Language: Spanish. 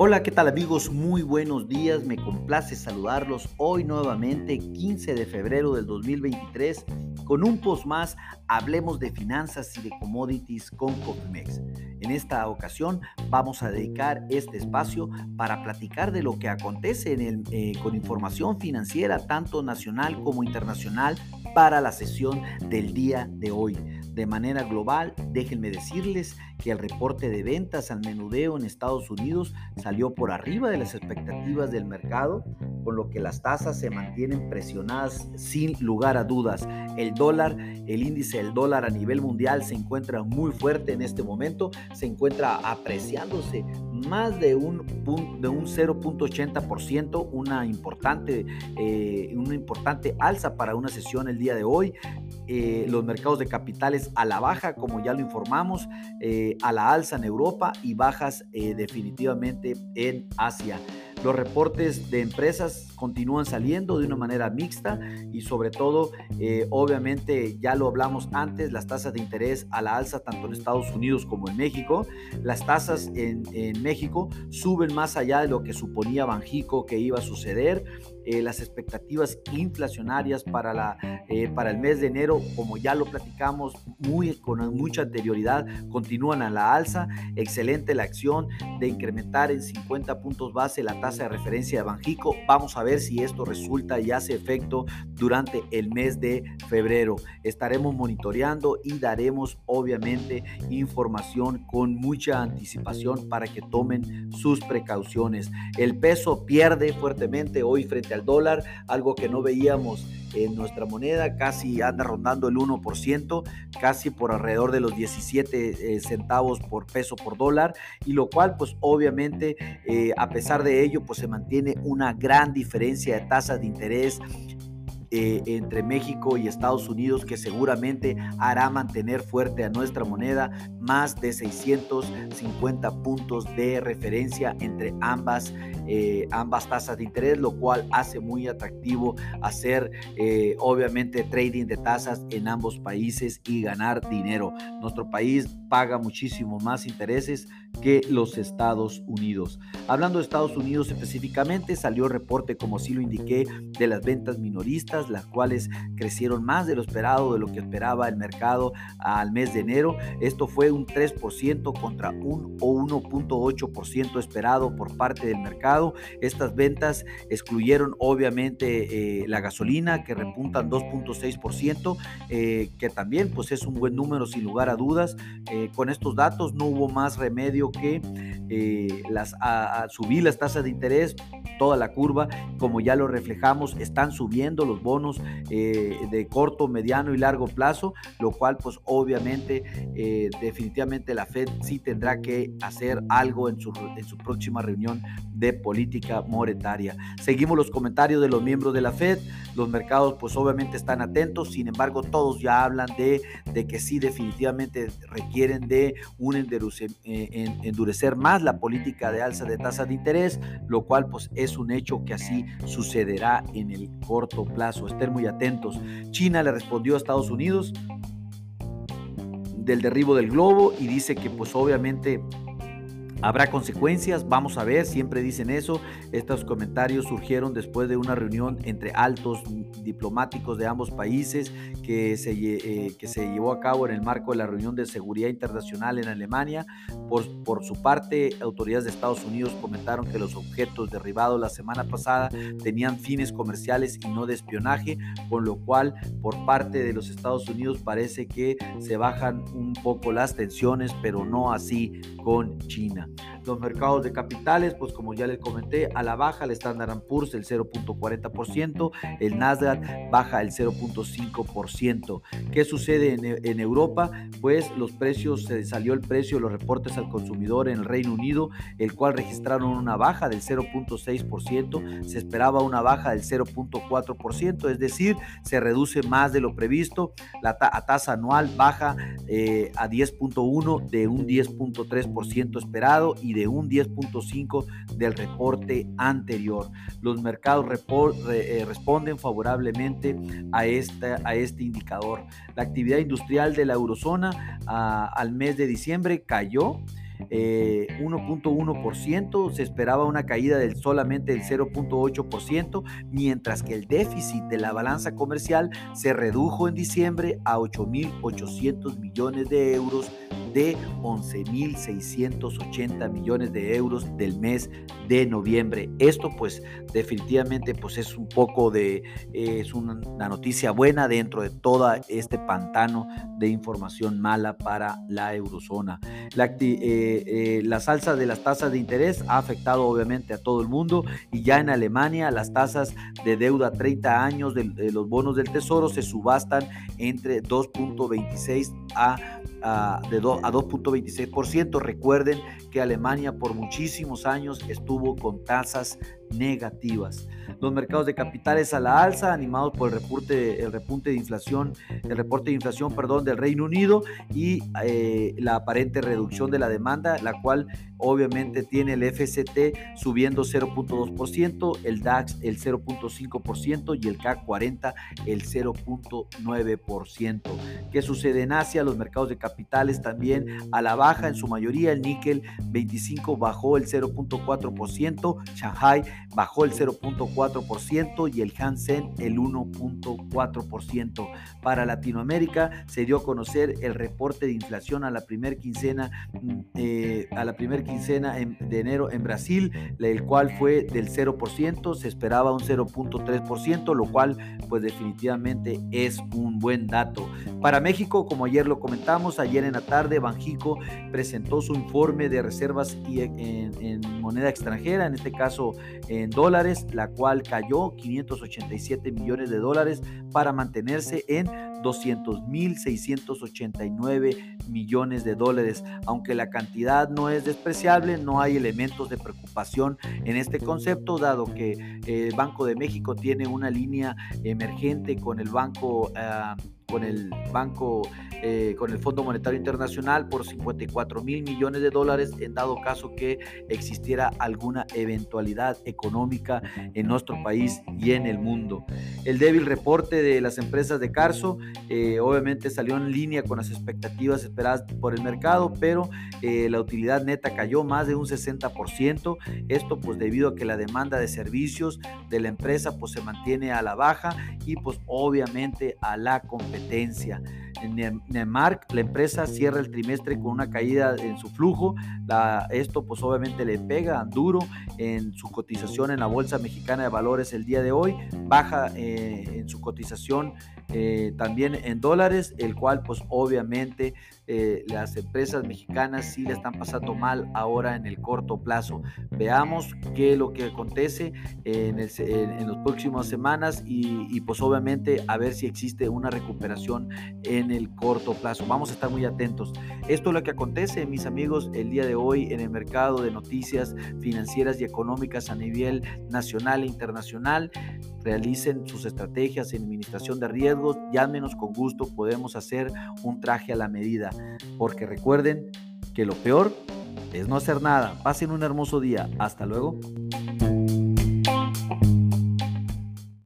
Hola, ¿qué tal amigos? Muy buenos días, me complace saludarlos hoy nuevamente, 15 de febrero del 2023, con un post más, hablemos de finanzas y de commodities con Cofimex. En esta ocasión vamos a dedicar este espacio para platicar de lo que acontece en eh, con información financiera, tanto nacional como internacional, para la sesión del día de hoy. De manera global, déjenme decirles que el reporte de ventas al menudeo en Estados Unidos salió por arriba de las expectativas del mercado, con lo que las tasas se mantienen presionadas sin lugar a dudas. El dólar, el índice del dólar a nivel mundial se encuentra muy fuerte en este momento, se encuentra apreciándose más de un, de un 0.80%, una importante, eh, una importante alza para una sesión el día de hoy. Eh, los mercados de capitales a la baja, como ya lo informamos, eh, a la alza en Europa y bajas definitivamente en Asia. Los reportes de empresas continúan saliendo de una manera mixta y sobre todo, eh, obviamente, ya lo hablamos antes, las tasas de interés a la alza tanto en Estados Unidos como en México. Las tasas en, México suben más allá de lo que suponía Banjico que iba a suceder. Eh, las expectativas inflacionarias para, la, eh, para el mes de enero, como ya lo platicamos muy, con mucha anterioridad, continúan a la alza. Excelente la acción de incrementar en 50 puntos base la tasa de referencia de Banjico. Vamos a ver si esto resulta y hace efecto durante el mes de febrero. Estaremos monitoreando y daremos obviamente información con mucha anticipación para que tomen sus precauciones. El peso pierde fuertemente hoy frente a dólar, algo que no veíamos en nuestra moneda, casi anda rondando el 1%, casi por alrededor de los 17 eh, centavos por peso por dólar, y lo cual pues obviamente eh, a pesar de ello pues se mantiene una gran diferencia de tasas de interés eh, entre México y Estados Unidos que seguramente hará mantener fuerte a nuestra moneda más de 650 puntos de referencia entre ambas, eh, ambas tasas de interés, lo cual hace muy atractivo hacer eh, obviamente trading de tasas en ambos países y ganar dinero. Nuestro país paga muchísimo más intereses que los Estados Unidos. Hablando de Estados Unidos específicamente, salió reporte, como sí lo indiqué, de las ventas minoristas, las cuales crecieron más de lo esperado, de lo que esperaba el mercado al mes de enero. Esto fue un 3% contra un o 1.8% esperado por parte del mercado. Estas ventas excluyeron obviamente eh, la gasolina, que repuntan 2.6%, eh, que también pues es un buen número sin lugar a dudas. Eh, con estos datos no hubo más remedio que las, subir las tasas de interés, toda la curva, como ya lo reflejamos, están subiendo los bonos eh, de corto, mediano y largo plazo, lo cual pues obviamente eh, definitivamente la Fed sí tendrá que hacer algo en su, en su próxima reunión de política monetaria. Seguimos los comentarios de los miembros de la Fed, los mercados pues obviamente están atentos, sin embargo todos ya hablan de, de que sí definitivamente requieren de un endurecer más la política de alza de tasas de interés, lo cual pues es un hecho que así sucederá en el corto plazo. Estén muy atentos. China le respondió a Estados Unidos del derribo del globo y dice que pues obviamente Habrá consecuencias, vamos a ver, siempre dicen eso. Estos comentarios surgieron después de una reunión entre altos diplomáticos de ambos países que se, eh, que se llevó a cabo en el marco de la reunión de seguridad internacional en Alemania. Por, por su parte, autoridades de Estados Unidos comentaron que los objetos derribados la semana pasada tenían fines comerciales y no de espionaje, con lo cual por parte de los Estados Unidos parece que se bajan un poco las tensiones, pero no así con China. Los mercados de capitales, pues como ya les comenté, a la baja el Standard Poor's el 0.40%, el Nasdaq baja el 0.5%. ¿Qué sucede en, Europa? Pues los precios, se salió el precio de los reportes al consumidor en el Reino Unido, el cual registraron una baja del 0.6%, se esperaba una baja del 0.4%, es decir, se reduce más de lo previsto, la tasa anual baja eh, a 10.1 de un 10.3% esperado y de un 10.5 del reporte anterior. Los mercados eh, responden favorablemente a, esta, a este indicador. La actividad industrial de la eurozona al mes de diciembre cayó 1.1%, se esperaba una caída del solamente del 0.8%, mientras que el déficit de la balanza comercial se redujo en diciembre a 8.800 millones de euros de 11.680 millones de euros del mes de noviembre. Esto pues definitivamente pues es un poco de, es una, noticia buena dentro de todo este pantano de información mala para la eurozona. La, eh, eh, la salsa de las tasas de interés ha afectado obviamente a todo el mundo y ya en Alemania las tasas de deuda 30 años de, de los bonos del tesoro se subastan entre 2.26 a de a 2.26%. Recuerden que Alemania por muchísimos años estuvo con tasas negativas. Los mercados de capitales a la alza, animados por el reporte, el repunte de inflación, el reporte de inflación, perdón, del Reino Unido y eh, la aparente reducción de la demanda, la cual obviamente tiene el FCT subiendo 0.2%, el DAX el 0.5% y el CAC 40 el 0.9%. ¿Qué sucede en Asia? Los mercados de capitales también a la baja, en su mayoría el níquel 25 bajó el 0.4%, Shanghai bajó el 0.4% y el Hansen el 1.4%. Para Latinoamérica se dio a conocer el reporte de inflación a la primera quincena, mm, eh, a la primera quincena de enero en Brasil, el cual fue del 0%, se esperaba un 0.3%, lo cual pues definitivamente es un buen dato. Para México, como ayer lo comentamos, ayer en la tarde Banjico presentó su informe de reservas en, en moneda extranjera, en este caso en dólares, la cual cayó 587 millones de dólares para mantenerse en 200.689 millones de dólares. Aunque la cantidad no es despreciable, no hay elementos de preocupación en este concepto, dado que el Banco de México tiene una línea emergente con el Banco... Ah, con el Banco, eh, con el Fondo Monetario Internacional por 54 mil millones de dólares en dado caso que existiera alguna eventualidad económica en nuestro país y en el mundo. El débil reporte de las empresas de Carso eh, obviamente salió en línea con las expectativas esperadas por el mercado, pero eh, la utilidad neta cayó más de un 60%. Esto pues debido a que la demanda de servicios de la empresa pues se mantiene a la baja y pues obviamente a la competencia competencia. En Nemark, la empresa cierra el trimestre con una caída en su flujo. esto pues obviamente le pega duro en su cotización en la Bolsa Mexicana de Valores el día de hoy. Baja eh, en su cotización eh, también en dólares, el cual pues obviamente eh, las empresas mexicanas sí le están pasando mal ahora en el corto plazo. Veamos qué es lo que acontece en, el, en, las próximas semanas y, y, pues obviamente a ver si existe una recuperación en el corto plazo. Vamos a estar muy atentos. Esto es lo que acontece, mis amigos, el día de hoy en el mercado de noticias financieras y económicas a nivel nacional e internacional. Realicen sus estrategias en administración de riesgos, llámenos con gusto, podemos hacer un traje a la medida porque recuerden que lo peor es no hacer nada. Pasen un hermoso día. Hasta luego.